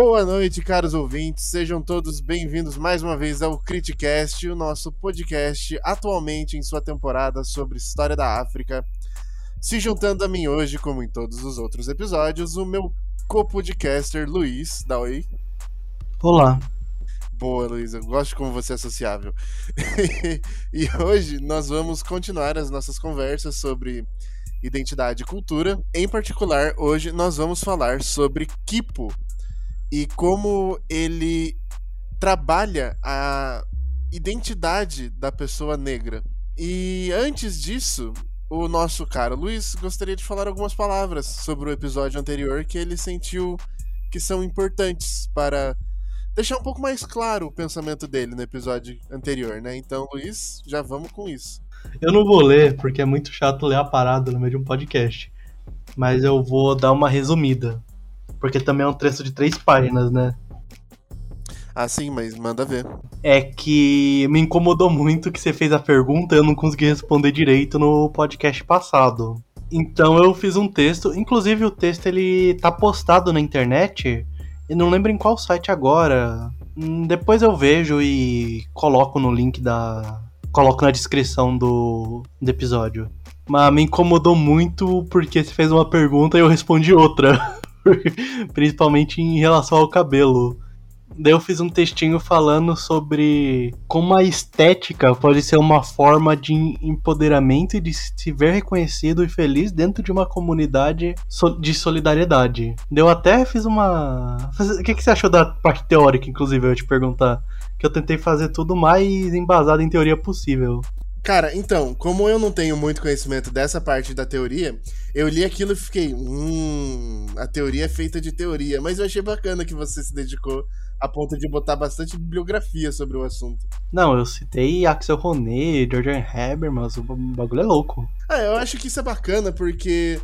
Boa noite, caros ouvintes. Sejam todos bem-vindos mais uma vez ao Criticast, o nosso podcast atualmente em sua temporada sobre história da África. Se juntando a mim hoje, como em todos os outros episódios, o meu co-podcaster Luiz. Dá oi. Olá. Boa, Luiz. Eu gosto de como você é sociável. e hoje nós vamos continuar as nossas conversas sobre identidade e cultura. Em particular, hoje nós vamos falar sobre Kipo, e como ele trabalha a identidade da pessoa negra. E antes disso, o nosso cara Luiz gostaria de falar algumas palavras sobre o episódio anterior que ele sentiu que são importantes para deixar um pouco mais claro o pensamento dele no episódio anterior, né? Então, Luiz, já vamos com isso. Eu não vou ler, porque é muito chato ler a parada no meio de um podcast. Mas eu vou dar uma resumida. Porque também é um texto de três páginas, né? Ah, sim, mas manda ver. É que me incomodou muito que você fez a pergunta e eu não consegui responder direito no podcast passado. Então eu fiz um texto, inclusive o texto ele tá postado na internet, e não lembro em qual site agora. Hum, depois eu vejo e coloco no link da. coloco na descrição do, do episódio. Mas me incomodou muito porque você fez uma pergunta e eu respondi outra. principalmente em relação ao cabelo. Daí eu fiz um textinho falando sobre como a estética pode ser uma forma de empoderamento e de se ver reconhecido e feliz dentro de uma comunidade de solidariedade. Eu até fiz uma. O que, você achou da parte teórica, inclusive, eu te perguntar? Que eu tentei fazer tudo mais embasado em teoria possível. Cara, então, como eu não tenho muito conhecimento dessa parte da teoria, eu li aquilo e fiquei, hum, a teoria é feita de teoria, mas eu achei bacana que você se dedicou a ponto de botar bastante bibliografia sobre o assunto. Não, eu citei Axel Ronet, Georgian Habermas, o bagulho é louco. Ah, eu acho que isso é bacana porque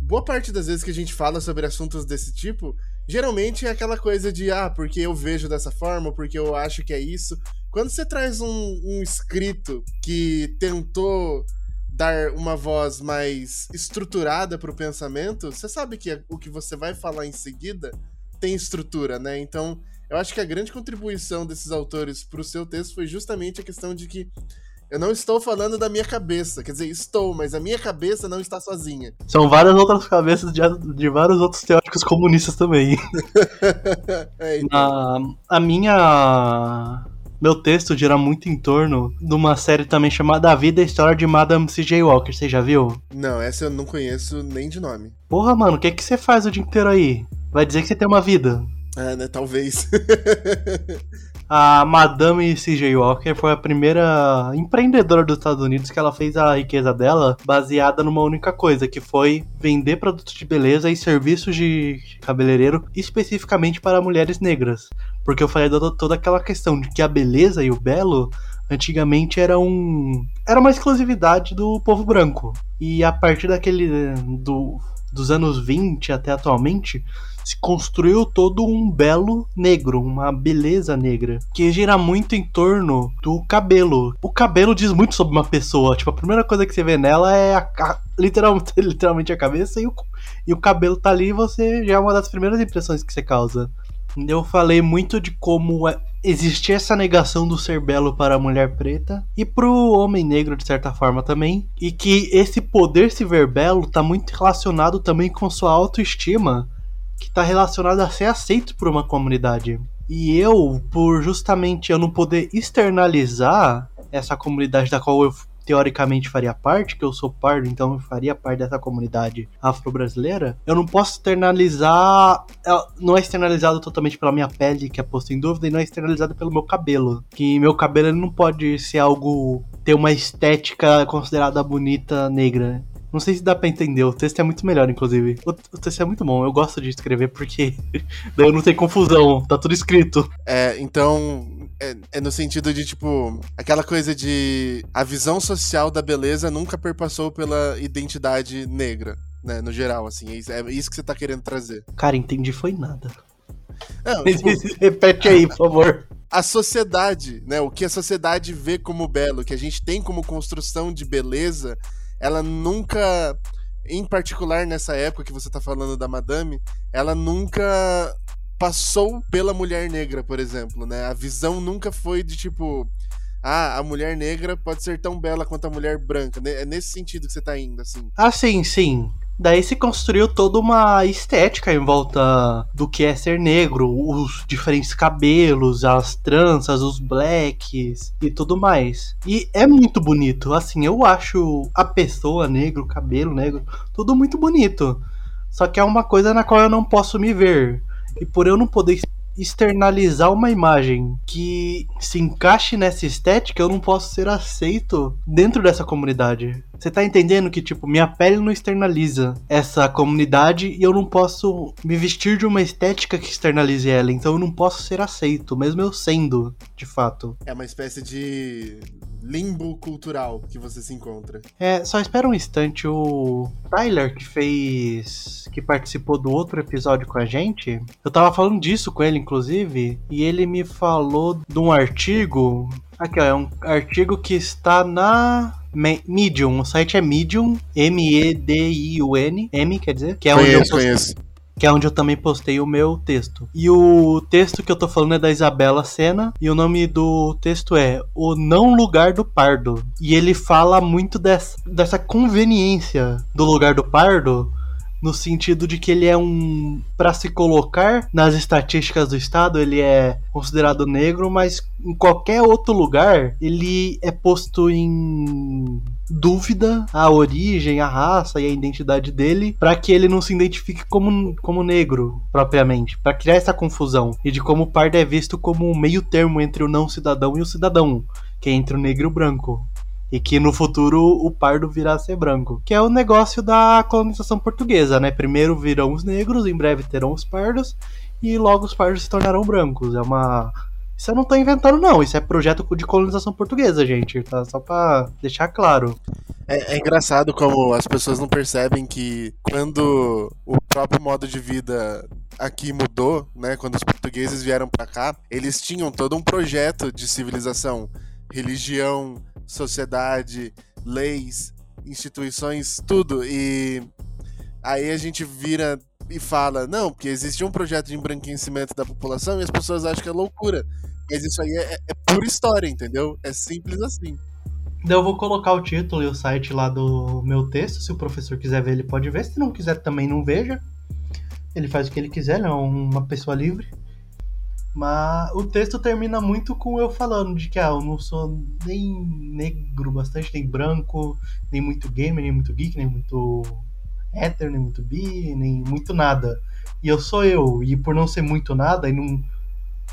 boa parte das vezes que a gente fala sobre assuntos desse tipo, geralmente é aquela coisa de, ah, porque eu vejo dessa forma, porque eu acho que é isso. Quando você traz um, um escrito que tentou dar uma voz mais estruturada para o pensamento, você sabe que o que você vai falar em seguida tem estrutura, né? Então, eu acho que a grande contribuição desses autores para o seu texto foi justamente a questão de que eu não estou falando da minha cabeça. Quer dizer, estou, mas a minha cabeça não está sozinha. São várias outras cabeças de, de vários outros teóricos comunistas também. é, então. a, a minha. Meu texto gira muito em torno de uma série também chamada A Vida e a História de Madame C.J. Walker. Você já viu? Não, essa eu não conheço nem de nome. Porra, mano, o que, que você faz o dia inteiro aí? Vai dizer que você tem uma vida. É, né? Talvez. a Madame C.J. Walker foi a primeira empreendedora dos Estados Unidos que ela fez a riqueza dela baseada numa única coisa, que foi vender produtos de beleza e serviços de cabeleireiro especificamente para mulheres negras. Porque eu falei toda aquela questão de que a beleza e o belo antigamente era um era uma exclusividade do povo branco. E a partir daquele do, dos anos 20 até atualmente, se construiu todo um belo negro, uma beleza negra, que gira muito em torno do cabelo. O cabelo diz muito sobre uma pessoa. Tipo, a primeira coisa que você vê nela é a, a, literalmente, literalmente a cabeça e o, e o cabelo tá ali e você já é uma das primeiras impressões que você causa. Eu falei muito de como é, existia essa negação do ser belo para a mulher preta e para o homem negro de certa forma também, e que esse poder se ver belo está muito relacionado também com sua autoestima que está relacionado a ser aceito por uma comunidade. E eu, por justamente eu não poder externalizar essa comunidade da qual eu teoricamente faria parte, que eu sou pardo, então eu faria parte dessa comunidade afro-brasileira, eu não posso externalizar. Não é externalizado totalmente pela minha pele, que é posto em dúvida, e não é externalizado pelo meu cabelo. Que meu cabelo não pode ser algo. ter uma estética considerada bonita negra. Não sei se dá pra entender, o texto é muito melhor, inclusive. O, o texto é muito bom, eu gosto de escrever porque daí eu não tenho confusão, tá tudo escrito. É, então. É, é, no sentido de, tipo, aquela coisa de. A visão social da beleza nunca perpassou pela identidade negra, né? No geral, assim. É isso, é isso que você tá querendo trazer. Cara, entendi foi nada. Não, tipo, Repete aí, por favor. A sociedade, né? O que a sociedade vê como belo, que a gente tem como construção de beleza ela nunca, em particular nessa época que você tá falando da Madame, ela nunca passou pela mulher negra, por exemplo, né? A visão nunca foi de tipo, ah, a mulher negra pode ser tão bela quanto a mulher branca. É nesse sentido que você tá indo, assim. Ah, sim, sim. Daí se construiu toda uma estética em volta do que é ser negro, os diferentes cabelos, as tranças, os blacks e tudo mais. E é muito bonito, assim, eu acho a pessoa negra, o cabelo negro, tudo muito bonito. Só que é uma coisa na qual eu não posso me ver. E por eu não poder externalizar uma imagem que se encaixe nessa estética, eu não posso ser aceito dentro dessa comunidade. Você tá entendendo que, tipo, minha pele não externaliza essa comunidade e eu não posso me vestir de uma estética que externalize ela, então eu não posso ser aceito, mesmo eu sendo, de fato. É uma espécie de limbo cultural que você se encontra. É, só espera um instante, o Tyler que fez. que participou do outro episódio com a gente, eu tava falando disso com ele, inclusive, e ele me falou de um artigo. Aqui, ó, é um artigo que está na Medium, o site é Medium, M-E-D-I-U-N, M quer dizer, que é conheço, onde eu conheço que é onde eu também postei o meu texto. E o texto que eu tô falando é da Isabela Sena, e o nome do texto é O Não Lugar do Pardo. E ele fala muito dessa, dessa conveniência do lugar do pardo no sentido de que ele é um para se colocar nas estatísticas do estado, ele é considerado negro, mas em qualquer outro lugar ele é posto em dúvida a origem, a raça e a identidade dele, para que ele não se identifique como, como negro propriamente, para criar essa confusão. E de como o pardo é visto como um meio termo entre o não cidadão e o cidadão, que é entre o negro e o branco e que no futuro o pardo virá a ser branco. Que é o negócio da colonização portuguesa, né? Primeiro virão os negros, em breve terão os pardos, e logo os pardos se tornarão brancos. É uma. Isso eu não tô inventando, não. Isso é projeto de colonização portuguesa, gente. Tá? Só pra deixar claro. É, é, engraçado como as pessoas não percebem que quando o próprio modo de vida aqui mudou, né? Quando os portugueses vieram para cá, eles tinham todo um projeto de civilização, religião, sociedade, leis, instituições, tudo. E aí a gente vira e fala, não, porque existe um projeto de embranquecimento da população e as pessoas acham que é loucura. Mas isso aí é, é pura história, entendeu? É simples assim. Eu vou colocar o título e o site lá do meu texto. Se o professor quiser ver, ele pode ver. Se não quiser, também não veja. Ele faz o que ele quiser, ele é uma pessoa livre. Mas o texto termina muito com eu falando de que ah, eu não sou nem negro bastante, nem branco, nem muito gamer, nem muito geek, nem muito hétero, nem muito bi, nem muito nada. E eu sou eu, e por não ser muito nada e não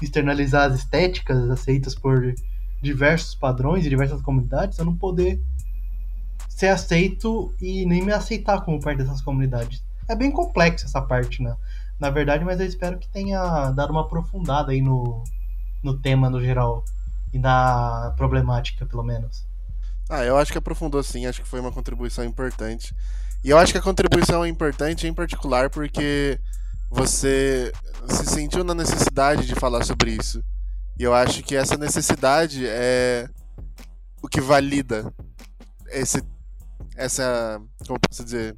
externalizar as estéticas aceitas por diversos padrões e diversas comunidades, eu não poder ser aceito e nem me aceitar como parte dessas comunidades. É bem complexo essa parte, né? Na verdade, mas eu espero que tenha dado uma aprofundada aí no, no tema no geral e na problemática, pelo menos. Ah, eu acho que aprofundou sim, acho que foi uma contribuição importante. E eu acho que a contribuição é importante em particular porque você se sentiu na necessidade de falar sobre isso. E eu acho que essa necessidade é o que valida esse essa, como posso dizer,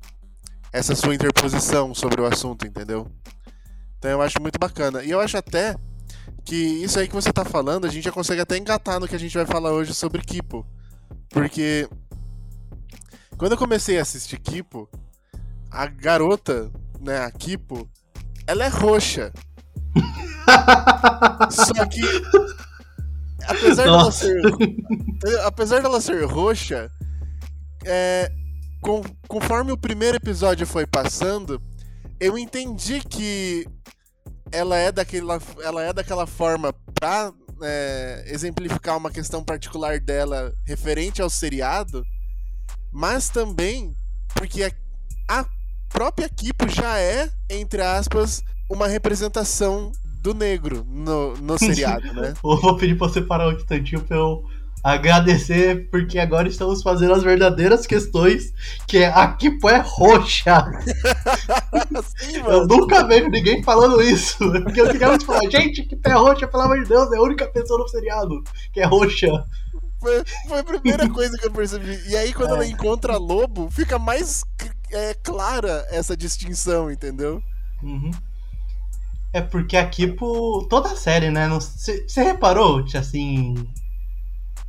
essa sua interposição sobre o assunto, entendeu? Então eu acho muito bacana. E eu acho até que isso aí que você tá falando, a gente já consegue até engatar no que a gente vai falar hoje sobre Kipo. Porque quando eu comecei a assistir Kipo, a garota, né, a Kipo, ela é roxa. Só que apesar dela ser apesar dela ser roxa, é, com, conforme o primeiro episódio foi passando, eu entendi que ela é daquela, ela é daquela forma pra é, exemplificar uma questão particular dela referente ao seriado, mas também porque a, a própria Kipo já é, entre aspas, uma representação do negro no, no seriado, né? Vou pedir pra você parar um instantinho pra eu agradecer, porque agora estamos fazendo as verdadeiras questões, que é a Kipo é roxa. Sim, eu nunca vejo ninguém falando isso. Porque eu queria muito falar, gente, que é roxa, pelo amor de Deus, é a única pessoa no seriado que é roxa. Foi, foi a primeira coisa que eu percebi. E aí, quando é. ela encontra lobo, fica mais é, clara essa distinção, entendeu? Uhum. É porque aqui, por toda a série, né? Você reparou, assim,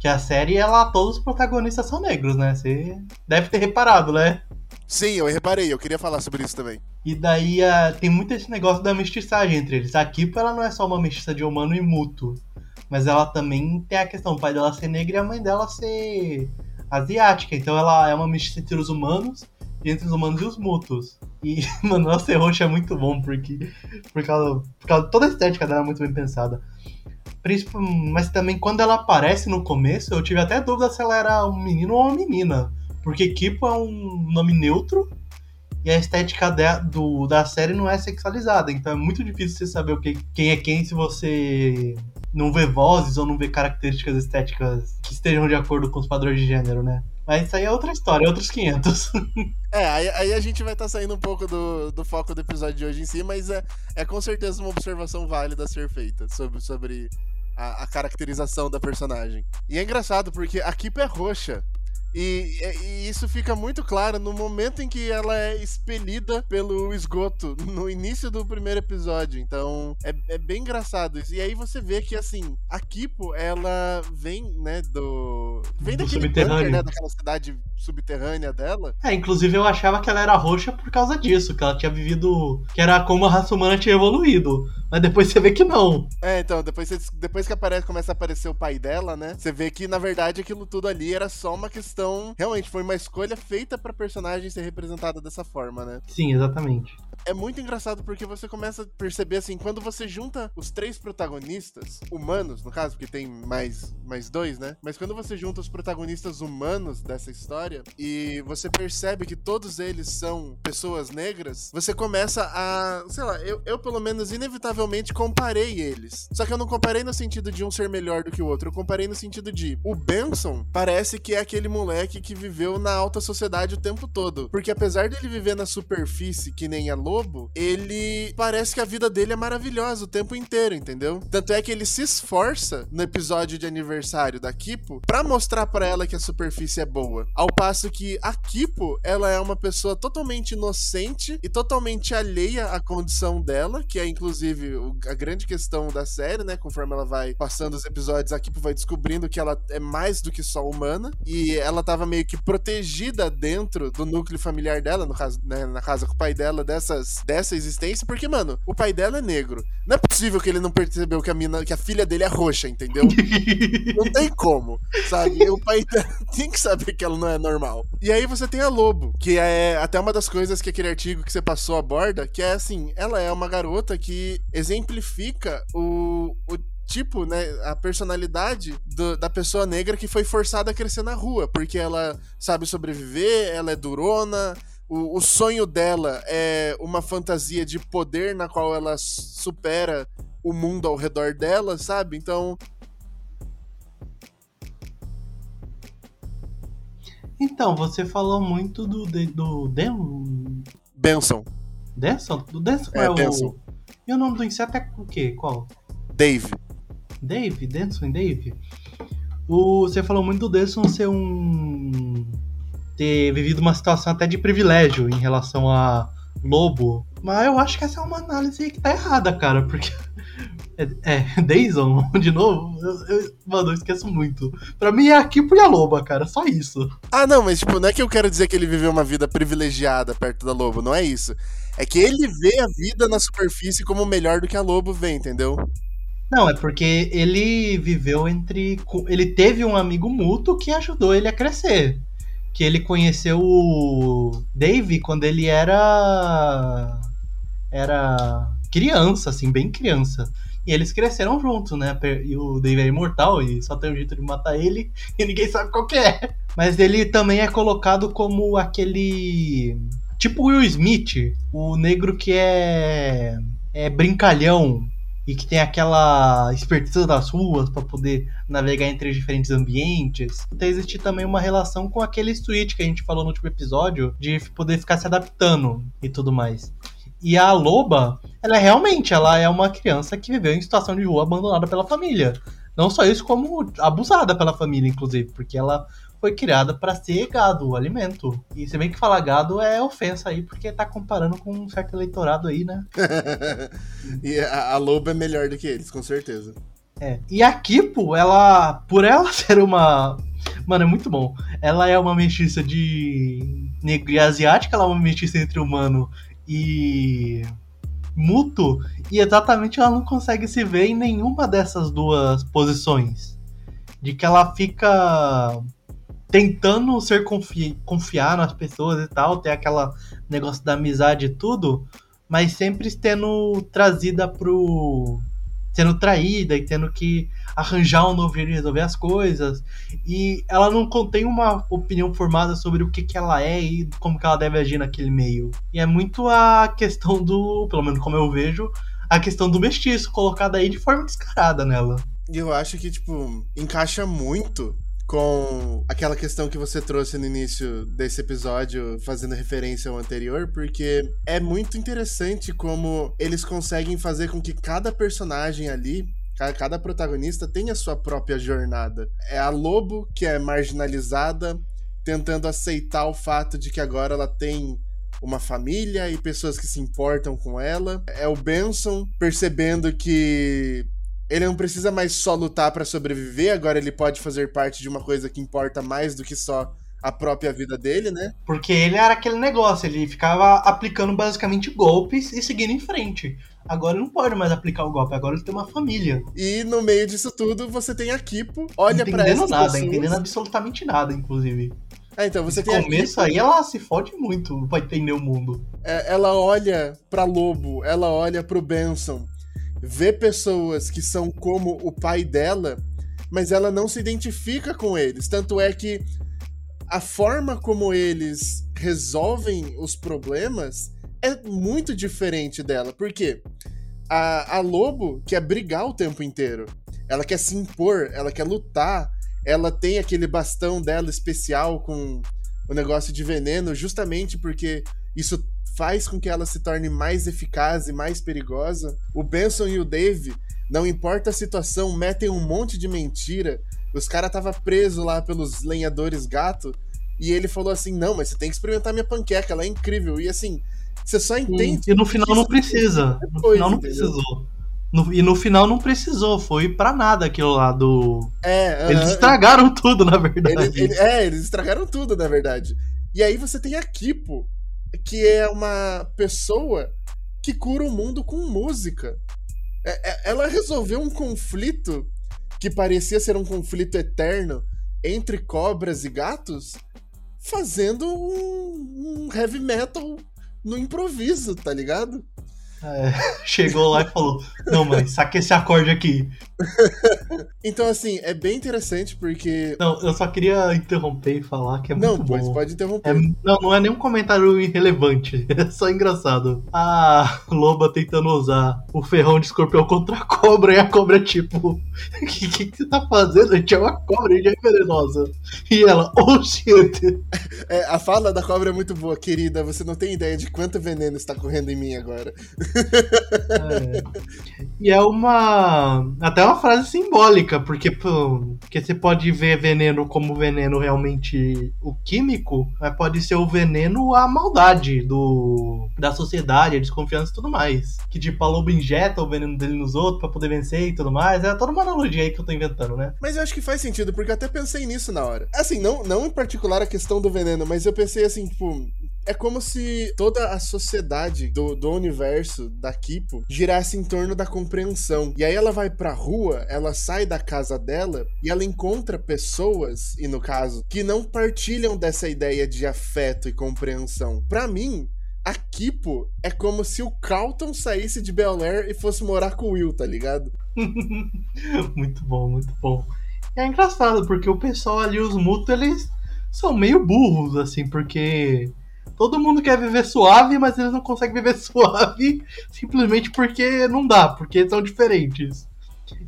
que a série, ela, todos os protagonistas são negros, né? Você deve ter reparado, né? Sim, eu reparei, eu queria falar sobre isso também. E daí tem muito esse negócio da mestiçagem entre eles. A Kipo, ela não é só uma mestiça de humano e mútuo, mas ela também tem a questão, o pai dela ser negro e a mãe dela ser asiática. Então ela é uma mestiça entre os humanos e entre os humanos e os mútuos. E, mano, ela ser roxa é muito bom, porque por causa, por causa toda a estética dela é muito bem pensada. Mas também quando ela aparece no começo, eu tive até dúvida se ela era um menino ou uma menina. Porque Kipo é um nome neutro e a estética de, do, da série não é sexualizada. Então é muito difícil você saber o que, quem é quem se você não vê vozes ou não vê características estéticas que estejam de acordo com os padrões de gênero, né? Mas isso aí é outra história, é outros 500. é, aí, aí, a gente vai estar tá saindo um pouco do, do foco do episódio de hoje em si, mas é, é com certeza uma observação válida a ser feita sobre, sobre a, a caracterização da personagem. E é engraçado porque a Kipa é roxa. E, e, isso fica muito claro no momento em que ela é expelida pelo esgoto, no início do primeiro episódio. Então, é, é bem engraçado isso. E aí você vê que, assim, a Kipo, ela vem, né, do... Vem do daquele bunker, né, daquela cidade subterrânea dela. É, inclusive eu achava que ela era roxa por causa disso, que ela tinha vivido... Que era como a raça humana tinha evoluído. Mas depois você vê que não. É, então, depois, você, depois que aparece, começa a aparecer o pai dela, né, você vê que, na verdade, aquilo tudo ali era só uma questão então, realmente foi uma escolha feita pra personagem ser representada dessa forma, né? Sim, exatamente é muito engraçado porque você começa a perceber assim, quando você junta os três protagonistas, humanos, no caso, porque tem mais, mais dois, né? Mas quando você junta os protagonistas humanos dessa história e você percebe que todos eles são pessoas negras, você começa a. Sei lá, eu, eu pelo menos inevitavelmente comparei eles. Só que eu não comparei no sentido de um ser melhor do que o outro, eu comparei no sentido de o Benson parece que é aquele moleque que viveu na alta sociedade o tempo todo. Porque apesar dele viver na superfície, que nem a Lobo, ele parece que a vida dele é maravilhosa o tempo inteiro, entendeu? Tanto é que ele se esforça no episódio de aniversário da Kipo para mostrar para ela que a superfície é boa. Ao passo que a Kipo, ela é uma pessoa totalmente inocente e totalmente alheia à condição dela, que é inclusive a grande questão da série, né? Conforme ela vai passando os episódios, a Kipo vai descobrindo que ela é mais do que só humana e ela tava meio que protegida dentro do núcleo familiar dela, no caso, né, na casa com o pai dela, dessas dessa existência, porque, mano, o pai dela é negro. Não é possível que ele não percebeu que a, mina, que a filha dele é roxa, entendeu? não tem como, sabe? O pai dela tem que saber que ela não é normal. E aí você tem a Lobo, que é até uma das coisas que aquele artigo que você passou aborda, que é assim, ela é uma garota que exemplifica o, o tipo, né, a personalidade do, da pessoa negra que foi forçada a crescer na rua, porque ela sabe sobreviver, ela é durona, o, o sonho dela é uma fantasia de poder na qual ela supera o mundo ao redor dela, sabe? Então. Então, você falou muito do. do Dem... Benson. Denson? Do Denson é, é o. Benson. E o nome do inseto é o quê? Qual? Dave. Dave? Denson e Dave? O, você falou muito do Denson ser um ter vivido uma situação até de privilégio em relação a Lobo. Mas eu acho que essa é uma análise que tá errada, cara, porque. É, é Dayson, de novo? Eu, eu, mano, eu esqueço muito. Pra mim é aqui e a Loba, cara, só isso. Ah, não, mas tipo, não é que eu quero dizer que ele viveu uma vida privilegiada perto da Lobo, não é isso. É que ele vê a vida na superfície como melhor do que a Lobo vê, entendeu? Não, é porque ele viveu entre. Ele teve um amigo mútuo que ajudou ele a crescer que ele conheceu o Dave quando ele era era criança, assim, bem criança. E eles cresceram juntos, né? E o Dave é imortal e só tem um jeito de matar ele e ninguém sabe qual que é. Mas ele também é colocado como aquele tipo Will Smith, o negro que é é brincalhão, e que tem aquela esperteza das ruas para poder navegar entre diferentes ambientes. Então existe também uma relação com aquele switch que a gente falou no último episódio de poder ficar se adaptando e tudo mais. E a loba, ela é realmente, ela é uma criança que viveu em situação de rua abandonada pela família. Não só isso, como abusada pela família, inclusive, porque ela foi criada para ser gado, alimento. E se bem que falar gado é ofensa aí, porque tá comparando com um certo eleitorado aí, né? e a, a loba é melhor do que eles, com certeza. É. E a Kipo, ela, por ela ser uma. Mano, é muito bom. Ela é uma mestiça de negro e asiática, ela é uma mestiça entre humano e mútuo, e exatamente ela não consegue se ver em nenhuma dessas duas posições. De que ela fica tentando ser confi confiar nas pessoas e tal, ter aquela negócio da amizade e tudo, mas sempre tendo trazida pro sendo traída e tendo que arranjar um novo jeito de resolver as coisas. E ela não contém uma opinião formada sobre o que, que ela é e como que ela deve agir naquele meio. E é muito a questão do, pelo menos como eu vejo, a questão do mestiço colocada aí de forma descarada nela. E eu acho que, tipo, encaixa muito com aquela questão que você trouxe no início desse episódio, fazendo referência ao anterior, porque é muito interessante como eles conseguem fazer com que cada personagem ali cada protagonista tenha sua própria jornada. É a Lobo, que é marginalizada, tentando aceitar o fato de que agora ela tem uma família e pessoas que se importam com ela. É o Benson percebendo que ele não precisa mais só lutar para sobreviver, agora ele pode fazer parte de uma coisa que importa mais do que só a própria vida dele, né? Porque ele era aquele negócio, ele ficava aplicando basicamente golpes e seguindo em frente. Agora ele não pode mais aplicar o golpe, agora ele tem uma família. E no meio disso tudo, você tem a Kipo, olha para essas nada, pessoas... entendendo absolutamente nada, inclusive. É, então você Esse tem começo aí ela se fode muito pra entender o mundo. É, ela olha pra Lobo, ela olha pro Benson, vê pessoas que são como o pai dela, mas ela não se identifica com eles. Tanto é que a forma como eles resolvem os problemas é muito diferente dela. Por quê? A, a Lobo quer brigar o tempo inteiro. Ela quer se impor, ela quer lutar. Ela tem aquele bastão dela especial com o negócio de veneno, justamente porque isso faz com que ela se torne mais eficaz e mais perigosa. O Benson e o Dave, não importa a situação, metem um monte de mentira. Os caras tava preso lá pelos lenhadores gato e ele falou assim: "Não, mas você tem que experimentar minha panqueca, ela é incrível". E assim, você só entende. E no final não precisa. Depois, no final não entendeu? precisou. No, e no final não precisou, foi pra nada aquilo lá do. É, uh. Eles estragaram tudo, na verdade. Ele, ele, é, eles estragaram tudo, na verdade. E aí você tem a Kipo, que é uma pessoa que cura o mundo com música. É, é, ela resolveu um conflito que parecia ser um conflito eterno entre cobras e gatos, fazendo um, um heavy metal no improviso, tá ligado? É, chegou lá e falou: Não, mãe, saque esse acorde aqui. então, assim, é bem interessante porque. Não, eu só queria interromper e falar que é muito não, bom. Não, pode interromper. É, não, não é nenhum comentário irrelevante. É só engraçado. A loba tentando usar o ferrão de escorpião contra a cobra e a cobra, tipo: O que, que, que, você tá fazendo? A gente é uma cobra, a gente é venenosa. E ela: Oh shit. É, a fala da cobra é muito boa, querida. Você não tem ideia de quanto veneno está correndo em mim agora. E é uma. Até uma frase simbólica, porque, porque você pode ver veneno como veneno realmente o químico, mas pode ser o veneno a maldade do, da sociedade, a desconfiança e tudo mais. Que tipo, a lobo injeta o veneno dele nos outros pra poder vencer e tudo mais. É toda uma analogia aí que eu tô inventando, né? Mas eu acho que faz sentido, porque eu até pensei nisso na hora. Assim, não, não em particular a questão do veneno, mas eu pensei assim, tipo, é como se toda a sociedade do, do universo da Kipo girasse em torno da compreensão. E aí ela vai pra rua, ela sai da casa dela e ela encontra pessoas, e no caso, que não partilham dessa ideia de afeto e compreensão. Para mim, a Kipo é como se o Carlton saísse de Bel Air e fosse morar com o Will, tá ligado? muito bom, muito bom. É engraçado, porque o pessoal ali, os mutos, eles são meio burros, assim, porque Todo mundo quer viver suave, mas eles não conseguem viver suave simplesmente porque não dá, porque são diferentes.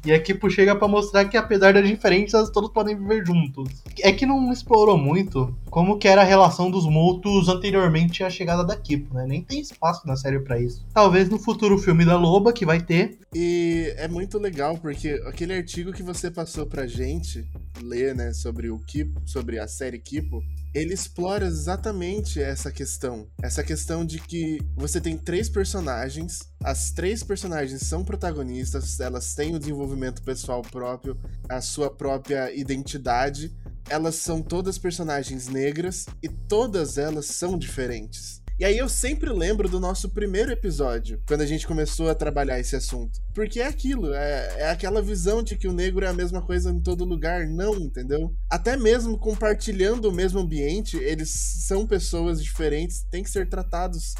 E aqui chega para mostrar que apesar das diferenças, todos podem viver juntos. É que não explorou muito como que era a relação dos multos anteriormente à chegada da Kipo, né? Nem tem espaço na série para isso. Talvez no futuro filme da Loba que vai ter. E é muito legal porque aquele artigo que você passou pra gente lê, né, sobre o Kipo, sobre a série Kipo, ele explora exatamente essa questão. Essa questão de que você tem três personagens, as três personagens são protagonistas, elas têm o desenvolvimento pessoal próprio, a sua própria identidade. Elas são todas personagens negras e todas elas são diferentes. E aí eu sempre lembro do nosso primeiro episódio, quando a gente começou a trabalhar esse assunto. Porque é aquilo, é, é aquela visão de que o negro é a mesma coisa em todo lugar. Não, entendeu? Até mesmo compartilhando o mesmo ambiente, eles são pessoas diferentes, têm que ser tratados,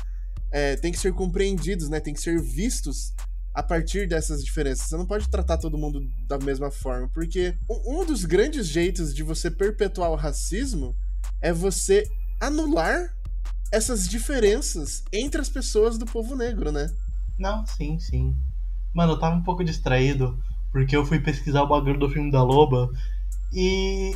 é, têm que ser compreendidos, né? Tem que ser vistos a partir dessas diferenças. Você não pode tratar todo mundo da mesma forma, porque um dos grandes jeitos de você perpetuar o racismo é você anular essas diferenças entre as pessoas do povo negro, né? Não, sim, sim. Mano, eu tava um pouco distraído porque eu fui pesquisar o bagulho do filme da Loba e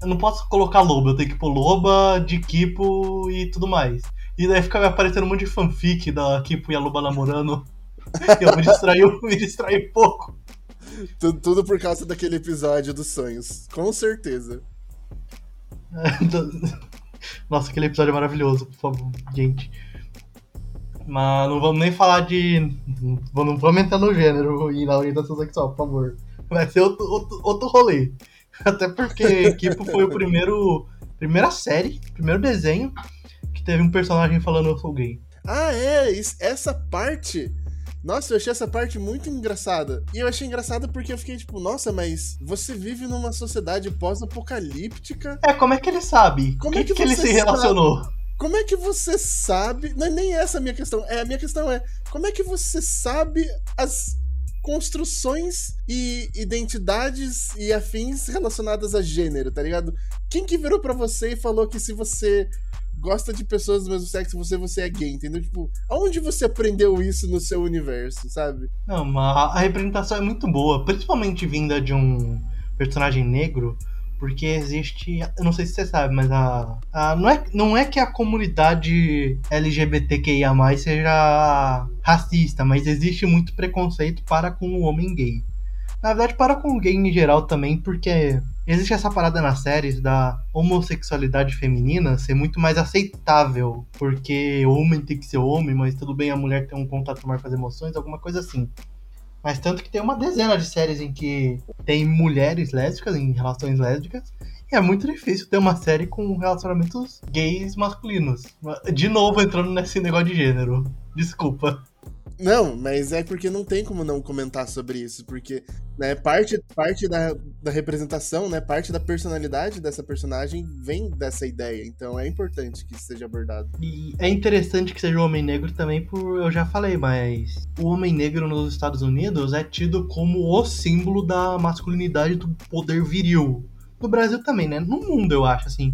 eu não posso colocar Loba, eu tenho que pôr Loba, de Kipo e tudo mais. E daí fica aparecendo um monte de fanfic da Kipo e a Loba namorando. eu me distraí, me distraí pouco. Tudo, tudo por causa daquele episódio dos sonhos, com certeza. Nossa, aquele episódio é maravilhoso, por favor, gente. Mas não vamos nem falar de. Não vamos entrar no gênero e na orientação sexual, por favor. Vai ser outro, outro, outro rolê. Até porque Equipo foi o primeiro. Primeira série, primeiro desenho que teve um personagem falando eu sou gay. Ah, é? Essa parte nossa, eu achei essa parte muito engraçada. E eu achei engraçada porque eu fiquei tipo, nossa, mas você vive numa sociedade pós-apocalíptica. É, como é que ele sabe? Como é que, que ele se relacionou? Sabe? Como é que você sabe? Não é nem essa a minha questão. É, a minha questão é: como é que você sabe as construções e identidades e afins relacionadas a gênero, tá ligado? Quem que virou para você e falou que se você gosta de pessoas do mesmo sexo, você, você é gay, entendeu? Tipo, aonde você aprendeu isso no seu universo, sabe? Não, mas a representação é muito boa, principalmente vinda de um personagem negro, porque existe, eu não sei se você sabe, mas a, a não, é, não é que a comunidade LGBTQIA+, seja racista, mas existe muito preconceito para com o homem gay. Na verdade, para com o gay em geral também, porque existe essa parada nas séries da homossexualidade feminina ser muito mais aceitável, porque homem tem que ser homem, mas tudo bem a mulher ter um contato maior com as emoções, alguma coisa assim. Mas tanto que tem uma dezena de séries em que tem mulheres lésbicas em relações lésbicas. E é muito difícil ter uma série com relacionamentos gays masculinos. De novo entrando nesse negócio de gênero. Desculpa. Não, mas é porque não tem como não comentar sobre isso, porque né, parte, parte da, da representação, né, parte da personalidade dessa personagem vem dessa ideia, então é importante que isso seja abordado. E é interessante que seja o Homem Negro também, por eu já falei, mas o Homem Negro nos Estados Unidos é tido como o símbolo da masculinidade do poder viril. No Brasil também, né? No mundo, eu acho, assim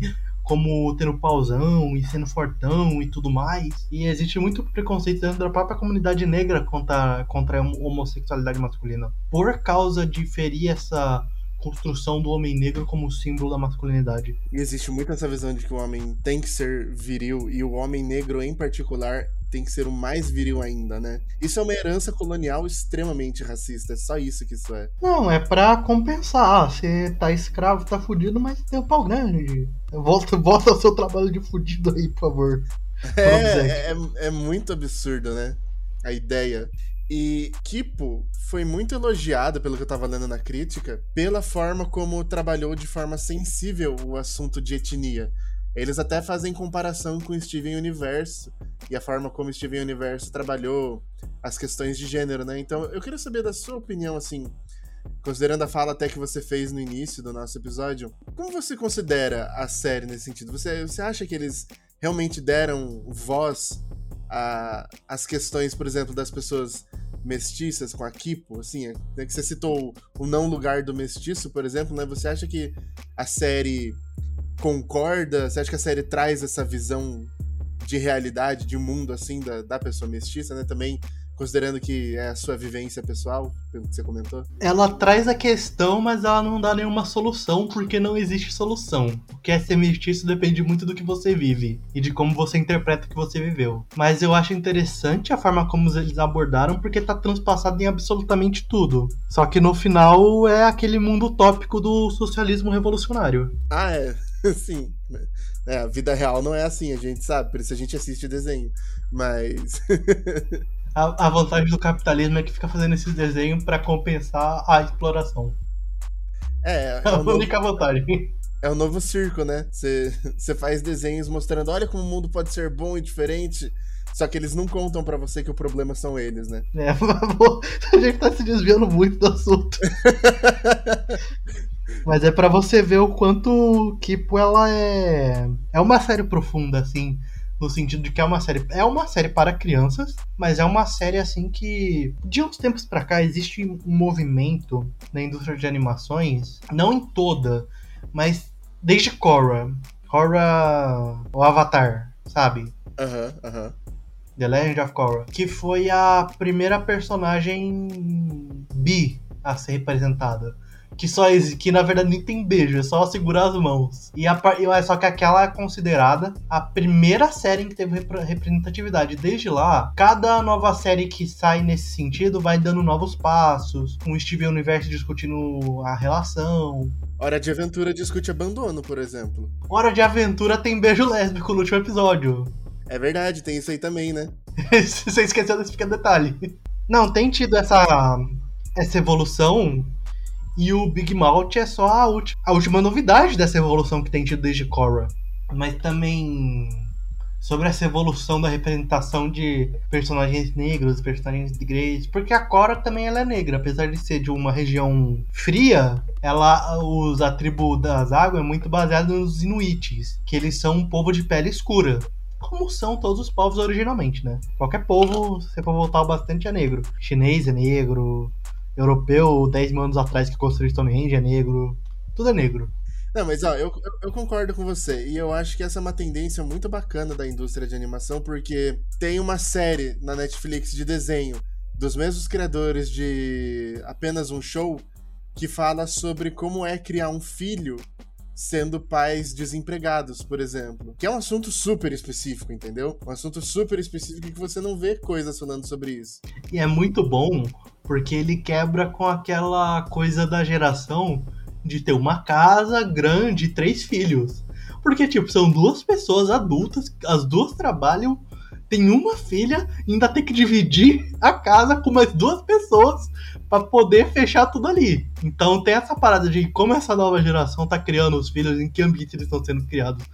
como tendo pausão e sendo fortão e tudo mais. E existe muito preconceito dentro da própria comunidade negra contra, contra a homossexualidade masculina. Por causa de ferir essa construção do homem negro como símbolo da masculinidade. E existe muito essa visão de que o homem tem que ser viril e o homem negro em particular tem que ser o mais viril ainda, né? Isso é uma herança colonial extremamente racista, é só isso que isso é. Não, é pra compensar. Você tá escravo, tá fudido, mas tem o pau grande. Volta, volta ao seu trabalho de fudido aí, por favor. É, é, é muito absurdo, né? A ideia. E Kipo foi muito elogiado, pelo que eu tava lendo na crítica, pela forma como trabalhou de forma sensível o assunto de etnia. Eles até fazem comparação com Steven Universo e a forma como Steven Universo trabalhou as questões de gênero, né? Então, eu queria saber da sua opinião, assim, considerando a fala até que você fez no início do nosso episódio, como você considera a série nesse sentido? Você, você acha que eles realmente deram voz às questões, por exemplo, das pessoas mestiças com a Kipo, assim, é, é que você citou o não lugar do mestiço, por exemplo, né? Você acha que a série concorda? Você acha que a série traz essa visão de realidade, de mundo, assim, da, da pessoa mestiça, né? Também considerando que é a sua vivência pessoal, pelo que você comentou? Ela traz a questão, mas ela não dá nenhuma solução, porque não existe solução. O que é ser mestiço depende muito do que você vive e de como você interpreta o que você viveu. Mas eu acho interessante a forma como eles abordaram, porque tá transpassado em absolutamente tudo. Só que no final é aquele mundo utópico do socialismo revolucionário. Ah, é. Sim. É, a vida real não é assim, a gente sabe, por isso a gente assiste desenho. Mas. a, a, vantagem do capitalismo é que fica fazendo esses desenhos para compensar a exploração. É, é, é a única novo, vantagem. É o novo circo, né? Você faz desenhos mostrando, olha como o mundo pode ser bom e diferente. Só que eles não contam para você que o problema são eles, né? É, a gente tá se desviando muito do assunto. Mas é para você ver o quanto Kipo ela é é uma série profunda assim, no sentido de que é uma série é uma série para crianças, mas é uma série assim que de uns tempos para cá existe um movimento na indústria de animações, não em toda, mas desde Korra, Korra o Avatar, sabe? Aham, uh aham. -huh, uh -huh. The Legend of Korra, que foi a primeira personagem bi a ser representada que só que na verdade nem tem beijo, é só segurar as mãos. E a, só que aquela é considerada a primeira série que teve representatividade. Desde lá, cada nova série que sai nesse sentido vai dando novos passos, com o Steven Universe discutindo a relação. Hora de Aventura discute abandono, por exemplo. Hora de Aventura tem beijo lésbico no último episódio. É verdade, tem isso aí também, né? Você esqueceu desse pequeno detalhe. Não, tem tido essa, essa evolução e o Big Mouth é só a, última, a última novidade dessa evolução que tem tido desde Korra. Mas também sobre essa evolução da representação de personagens negros, personagens gays, porque a Korra também ela é negra, apesar de ser de uma região fria, ela os a tribo das águas é muito baseada nos Inuites, que eles são um povo de pele escura. Como são todos os povos originalmente, né? Qualquer povo, se for voltar bastante, é negro. Chinês é negro, europeu 10 mil anos atrás que construiu Stonehenge é negro. Tudo é negro. Não, mas ó, eu, eu concordo com você. E eu acho que essa é uma tendência muito bacana da indústria de animação, porque tem uma série na Netflix de desenho dos mesmos criadores de apenas um show que fala sobre como é criar um filho sendo pais desempregados, por exemplo. Que é um assunto super específico, entendeu? Um assunto super específico que você não vê coisas falando sobre isso. E é muito bom porque ele quebra com aquela coisa da geração de ter uma casa grande e três filhos. Porque, tipo, são duas pessoas adultas, as duas trabalham, tem uma filha ainda tem que dividir a casa com mais duas pessoas para poder fechar tudo ali. Então tem essa parada de como essa nova geração tá criando os filhos, em que ambiente eles estão sendo criados.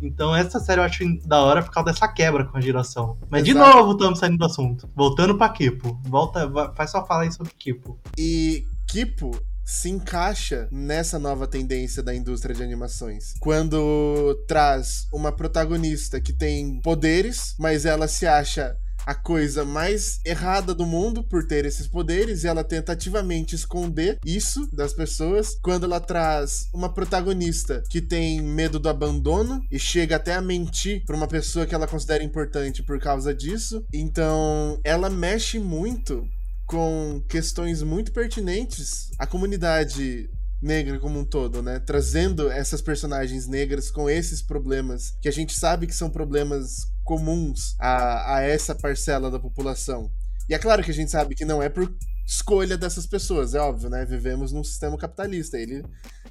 Então essa série eu acho da hora por causa dessa quebra com a geração. Mas Exato. de novo estamos saindo do assunto. Voltando pra Kipo. Volta, faz só falar aí sobre Kipo. E Kipo se encaixa nessa nova tendência da indústria de animações. Quando traz uma protagonista que tem poderes, mas ela se acha a coisa mais errada do mundo por ter esses poderes e ela tenta ativamente esconder isso das pessoas quando ela traz uma protagonista que tem medo do abandono e chega até a mentir para uma pessoa que ela considera importante por causa disso. Então, ela mexe muito com questões muito pertinentes à comunidade negra como um todo, né? Trazendo essas personagens negras com esses problemas que a gente sabe que são problemas comuns a, a essa parcela da população. E é claro que a gente sabe que não é por escolha dessas pessoas, é óbvio, né? Vivemos num sistema capitalista. Ele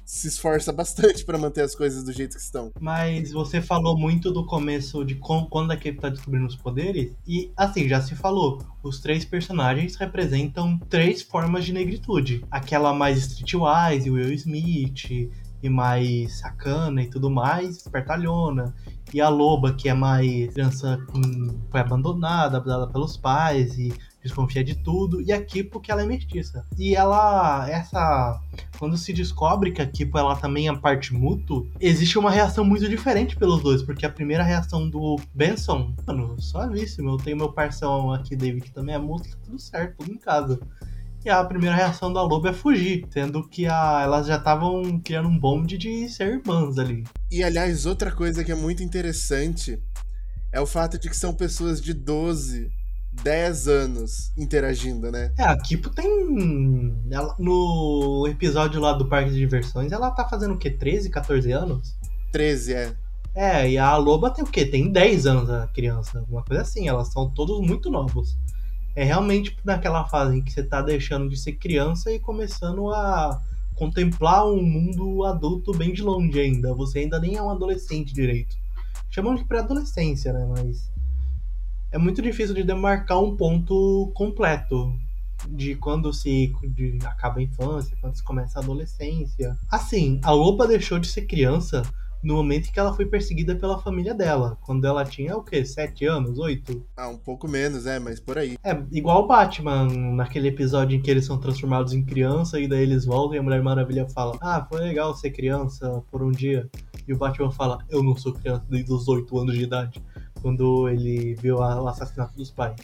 se esforça bastante para manter as coisas do jeito que estão. Mas você falou muito do começo de quando a Kate tá descobrindo os poderes. E assim, já se falou. Os três personagens representam três formas de negritude. Aquela mais streetwise, Will Smith, e mais sacana e tudo mais, espertalhona. E a loba, que é mais criança que foi abandonada, abandonada pelos pais e desconfia de tudo, e a Kipo que ela é mestiça. E ela, essa, quando se descobre que a Kipo ela também é parte mútuo, existe uma reação muito diferente pelos dois, porque a primeira reação do Benson, mano, suavíssimo, eu tenho meu parceiro aqui, David, que também é música, tá tudo certo, tudo em casa. E a primeira reação da Lobo é fugir, sendo que a, elas já estavam criando um bonde de ser irmãs ali. E aliás, outra coisa que é muito interessante é o fato de que são pessoas de 12 10 anos interagindo, né? É, a Kipo tem. Ela, no episódio lá do Parque de Diversões, ela tá fazendo o quê? 13, 14 anos? 13, é. É, e a Loba tem o quê? Tem 10 anos a criança, uma coisa assim, elas são todos muito novos. É realmente naquela fase em que você tá deixando de ser criança e começando a contemplar um mundo adulto bem de longe ainda. Você ainda nem é um adolescente direito. Chamam de pré-adolescência, né? Mas é muito difícil de demarcar um ponto completo de quando se de, acaba a infância, quando se começa a adolescência. Assim, a Loba deixou de ser criança no momento em que ela foi perseguida pela família dela. Quando ela tinha o quê? Sete anos? Oito? Ah, um pouco menos, é, mas por aí. É, igual o Batman, naquele episódio em que eles são transformados em criança e daí eles voltam e a Mulher Maravilha fala: Ah, foi legal ser criança por um dia. E o Batman fala: Eu não sou criança desde os oito anos de idade. Quando ele viu o assassinato dos pais.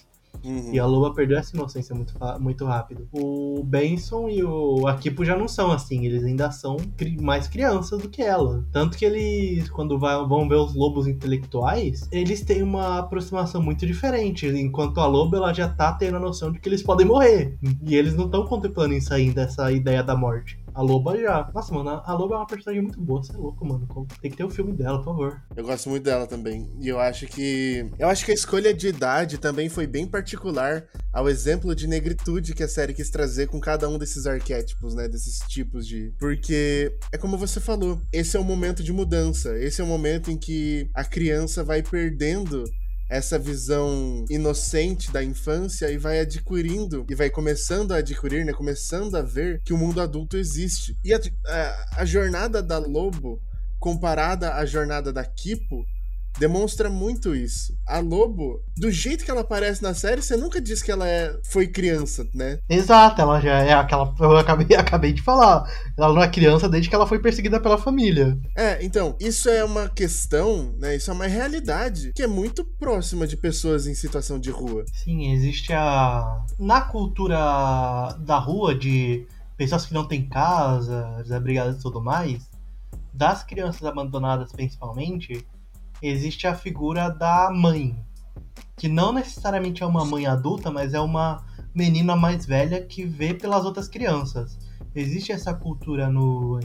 Uhum. E a Loba perdeu essa inocência muito, muito rápido. O Benson e o Akipo já não são assim, eles ainda são cri mais crianças do que ela. Tanto que eles, quando vai, vão ver os lobos intelectuais, eles têm uma aproximação muito diferente. Enquanto a Loba ela já tá tendo a noção de que eles podem morrer. E eles não estão contemplando isso ainda, essa ideia da morte. A Loba já. Nossa, mano, a Loba é uma personagem muito boa. Você é louco, mano. Tem que ter o um filme dela, por favor. Eu gosto muito dela também. E eu acho que. Eu acho que a escolha de idade também foi bem particular ao exemplo de negritude que a série quis trazer com cada um desses arquétipos, né? Desses tipos de. Porque é como você falou, esse é um momento de mudança. Esse é o momento em que a criança vai perdendo essa visão inocente da infância e vai adquirindo e vai começando a adquirir, né, começando a ver que o mundo adulto existe. E a, a, a jornada da Lobo comparada à jornada da Kipo demonstra muito isso. A Lobo, do jeito que ela aparece na série, você nunca diz que ela é, foi criança, né? Exato, ela já é aquela. Eu acabei, acabei de falar. Ela não é criança desde que ela foi perseguida pela família. É, então, isso é uma questão, né? Isso é uma realidade que é muito próxima de pessoas em situação de rua. Sim, existe a. Na cultura da rua, de pessoas que não têm casa, desabrigadas e tudo mais, das crianças abandonadas principalmente existe a figura da mãe, que não necessariamente é uma mãe adulta, mas é uma menina mais velha que vê pelas outras crianças. Existe essa cultura no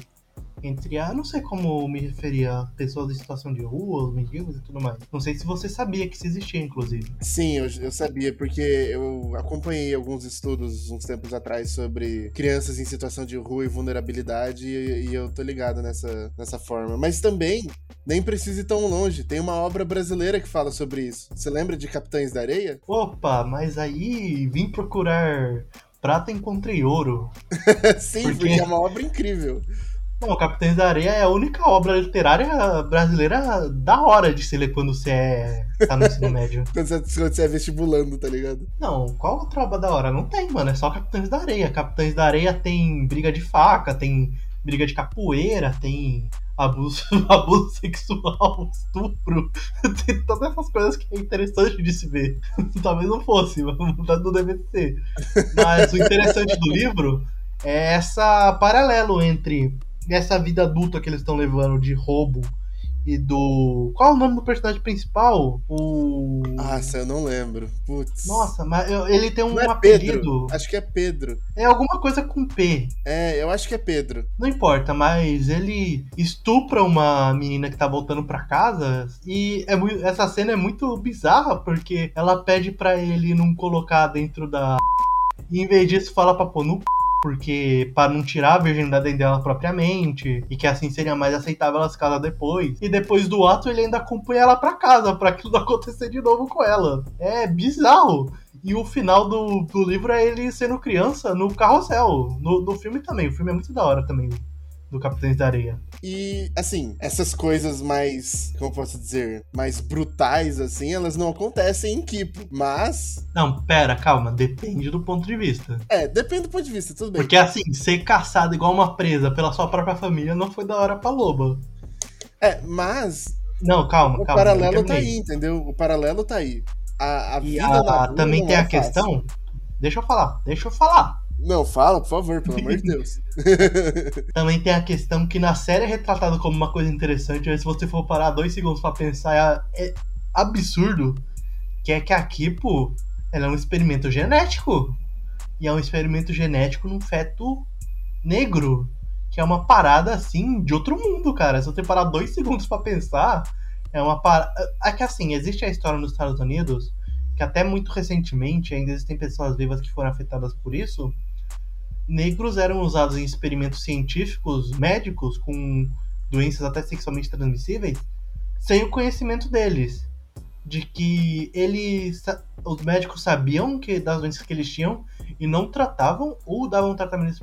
entre a. Não sei como me referia a pessoas em situação de rua, os mendigos e tudo mais. Não sei se você sabia que isso existia, inclusive. Sim, eu, eu sabia, porque eu acompanhei alguns estudos uns tempos atrás sobre crianças em situação de rua e vulnerabilidade, e, e eu tô ligado nessa, nessa forma. Mas também, nem precisa ir tão longe. Tem uma obra brasileira que fala sobre isso. Você lembra de Capitães da Areia? Opa, mas aí vim procurar prata encontrei ouro. Sim, porque... porque é uma obra incrível. Não, Capitães da Areia é a única obra literária brasileira da hora de se ler quando você é, tá no ensino médio. quando, você, quando você é vestibulando, tá ligado? Não, qual outra obra da hora? Não tem, mano. É só Capitães da Areia. Capitães da Areia tem briga de faca, tem briga de capoeira, tem abuso, abuso sexual, estupro, tem todas essas coisas que é interessante de se ver. Talvez não fosse, mas não deve ser. Mas o interessante do livro é essa paralelo entre essa vida adulta que eles estão levando de roubo e do. Qual é o nome do personagem principal? O. Ah, eu não lembro. Putz. Nossa, mas ele tem um não é apelido. Pedro. Acho que é Pedro. É alguma coisa com P. É, eu acho que é Pedro. Não importa, mas ele estupra uma menina que tá voltando para casa e é muito... essa cena é muito bizarra porque ela pede para ele não colocar dentro da. E em vez disso, fala pra pôr no porque para não tirar a virgindade dela propriamente e que assim seria mais aceitável ela se casar depois. E depois do ato ele ainda acompanha ela para casa para aquilo não acontecer de novo com ela. É bizarro. E o final do, do livro é ele sendo criança no carrossel. No, no filme também. O filme é muito da hora também do Capitães da Areia. E, assim, essas coisas mais, como posso dizer, mais brutais, assim, elas não acontecem em Kipo, mas... Não, pera, calma, depende do ponto de vista. É, depende do ponto de vista, tudo bem. Porque, assim, ser caçado igual uma presa pela sua própria família não foi da hora pra loba. É, mas... Não, calma, o calma. O paralelo tá aí, entendeu? O paralelo tá aí. A, a vida a, Também tem é a fácil. questão... Deixa eu falar, deixa eu falar. Não, fala, por favor, pelo amor de Deus. Também tem a questão que na série é retratado como uma coisa interessante, mas se você for parar dois segundos para pensar, é, é absurdo. Que é que a Kipo, Ela é um experimento genético. E é um experimento genético num feto negro. Que é uma parada assim de outro mundo, cara. Se você parar dois segundos para pensar, é uma parada. É que assim, existe a história nos Estados Unidos que até muito recentemente ainda existem pessoas vivas que foram afetadas por isso. Negros eram usados em experimentos científicos, médicos, com doenças até sexualmente transmissíveis, sem o conhecimento deles. De que eles. Os médicos sabiam que das doenças que eles tinham e não tratavam ou davam tratamentos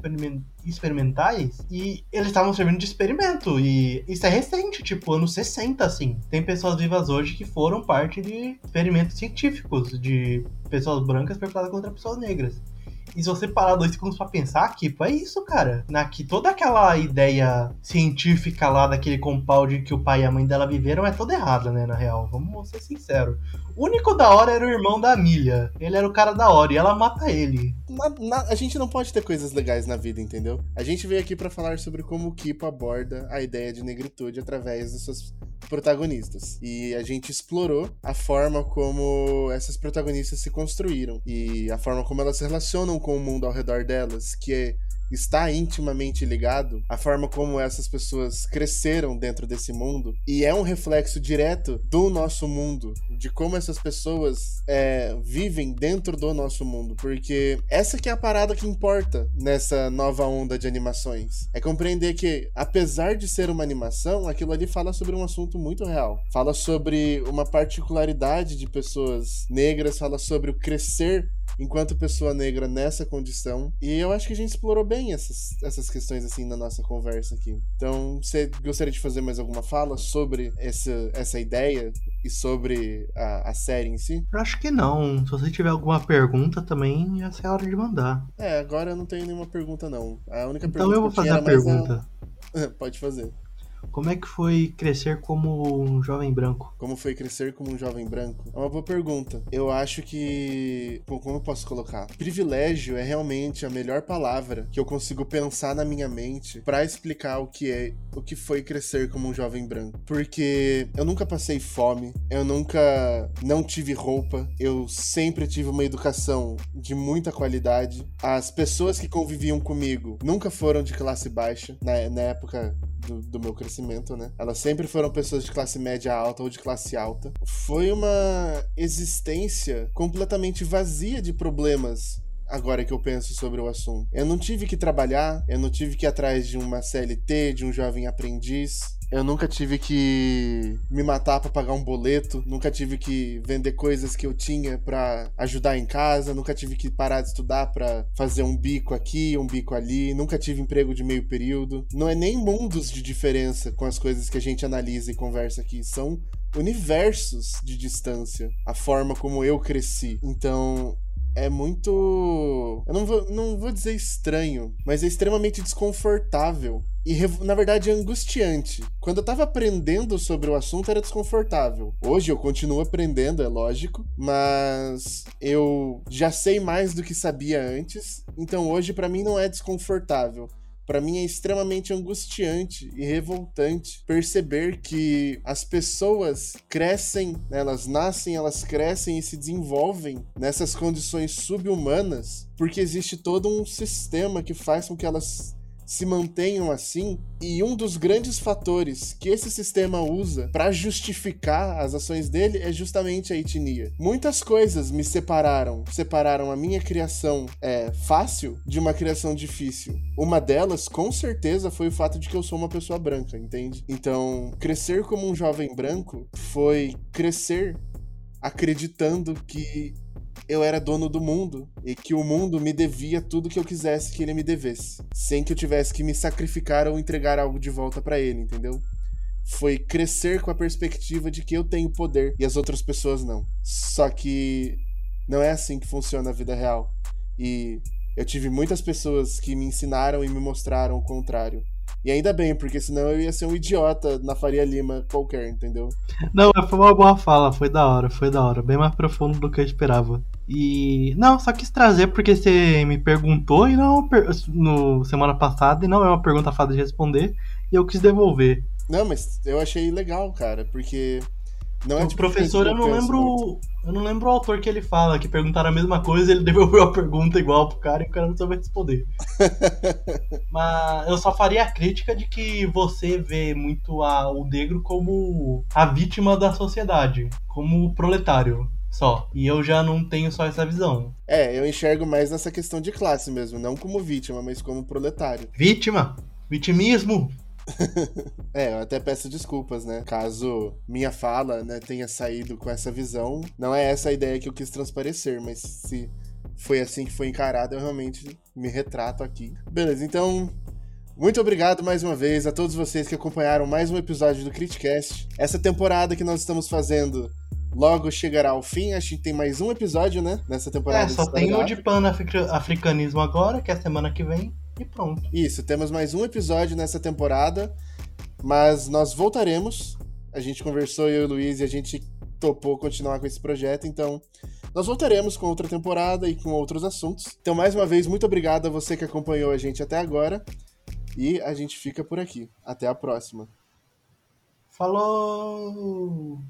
experimentais e eles estavam servindo de experimento. E isso é recente, tipo, anos 60, assim. Tem pessoas vivas hoje que foram parte de experimentos científicos de pessoas brancas perpetradas contra pessoas negras. E se você parar dois segundos pra pensar, tipo, é isso, cara. Na, que toda aquela ideia científica lá daquele compound que o pai e a mãe dela viveram é toda errada, né, na real. Vamos ser sinceros. O único da hora era o irmão da Milha. Ele era o cara da hora e ela mata ele. Na, na, a gente não pode ter coisas legais na vida, entendeu? A gente veio aqui para falar sobre como o Kipo aborda a ideia de negritude através dos seus protagonistas. E a gente explorou a forma como essas protagonistas se construíram e a forma como elas se relacionam com o mundo ao redor delas, que é está intimamente ligado à forma como essas pessoas cresceram dentro desse mundo e é um reflexo direto do nosso mundo, de como essas pessoas é, vivem dentro do nosso mundo, porque essa que é a parada que importa nessa nova onda de animações. É compreender que, apesar de ser uma animação, aquilo ali fala sobre um assunto muito real. Fala sobre uma particularidade de pessoas negras, fala sobre o crescer enquanto pessoa negra nessa condição. E eu acho que a gente explorou bem essas, essas questões assim na nossa conversa aqui. Então, você gostaria de fazer mais alguma fala sobre essa, essa ideia e sobre a, a série em si? Eu acho que não. Se você tiver alguma pergunta também, essa é a hora de mandar. É, agora eu não tenho nenhuma pergunta não. A única então pergunta eu vou fazer a pergunta. A... Pode fazer. Como é que foi crescer como um jovem branco? Como foi crescer como um jovem branco? É uma boa pergunta. Eu acho que. Como eu posso colocar? Privilégio é realmente a melhor palavra que eu consigo pensar na minha mente para explicar o que é, o que foi crescer como um jovem branco. Porque eu nunca passei fome, eu nunca não tive roupa, eu sempre tive uma educação de muita qualidade. As pessoas que conviviam comigo nunca foram de classe baixa na, na época do, do, meu crescimento, né? Elas sempre foram pessoas de classe média alta ou de classe alta. Foi uma existência completamente vazia de problemas agora que eu penso sobre o assunto. Eu não tive que trabalhar, eu não tive que ir atrás de uma CLT, de um jovem aprendiz. Eu nunca tive que me matar para pagar um boleto, nunca tive que vender coisas que eu tinha para ajudar em casa, nunca tive que parar de estudar para fazer um bico aqui, um bico ali, nunca tive emprego de meio período. Não é nem mundos de diferença com as coisas que a gente analisa e conversa aqui, são universos de distância, a forma como eu cresci. Então, é muito. Eu não vou, não vou dizer estranho, mas é extremamente desconfortável. E, na verdade, angustiante. Quando eu tava aprendendo sobre o assunto, era desconfortável. Hoje eu continuo aprendendo, é lógico, mas eu já sei mais do que sabia antes. Então hoje, para mim, não é desconfortável para mim é extremamente angustiante e revoltante perceber que as pessoas crescem, né, elas nascem, elas crescem e se desenvolvem nessas condições subhumanas, porque existe todo um sistema que faz com que elas se mantenham assim, e um dos grandes fatores que esse sistema usa para justificar as ações dele é justamente a etnia. Muitas coisas me separaram, separaram a minha criação é, fácil de uma criação difícil. Uma delas, com certeza, foi o fato de que eu sou uma pessoa branca, entende? Então, crescer como um jovem branco foi crescer acreditando que eu era dono do mundo e que o mundo me devia tudo que eu quisesse que ele me devesse, sem que eu tivesse que me sacrificar ou entregar algo de volta para ele, entendeu? Foi crescer com a perspectiva de que eu tenho poder e as outras pessoas não. Só que não é assim que funciona a vida real. E eu tive muitas pessoas que me ensinaram e me mostraram o contrário. E ainda bem, porque senão eu ia ser um idiota na Faria Lima qualquer, entendeu? Não, foi uma boa fala, foi da hora, foi da hora. Bem mais profundo do que eu esperava. E. Não, só quis trazer porque você me perguntou e não no semana passada e não é uma pergunta fácil de responder. E eu quis devolver. Não, mas eu achei legal, cara, porque Não é o tipo professor, eu não lembro. Eu não lembro o autor que ele fala, que perguntaram a mesma coisa, ele devolveu a pergunta igual pro cara e o cara não soube responder. Mas eu só faria a crítica de que você vê muito a, o negro como a vítima da sociedade, como o proletário só. E eu já não tenho só essa visão. É, eu enxergo mais nessa questão de classe mesmo, não como vítima, mas como proletário. Vítima? Vitimismo? é, eu até peço desculpas, né? Caso minha fala né, tenha saído com essa visão. Não é essa a ideia que eu quis transparecer, mas se foi assim que foi encarado, eu realmente me retrato aqui. Beleza, então. Muito obrigado mais uma vez a todos vocês que acompanharam mais um episódio do Criticast. Essa temporada que nós estamos fazendo logo chegará ao fim. Acho que tem mais um episódio, né? Nessa temporada. É, só tem o de pan-africanismo agora, que é a semana que vem. E pronto. Isso, temos mais um episódio nessa temporada, mas nós voltaremos. A gente conversou, eu e o Luiz, e a gente topou continuar com esse projeto, então nós voltaremos com outra temporada e com outros assuntos. Então, mais uma vez, muito obrigado a você que acompanhou a gente até agora. E a gente fica por aqui. Até a próxima. Falou!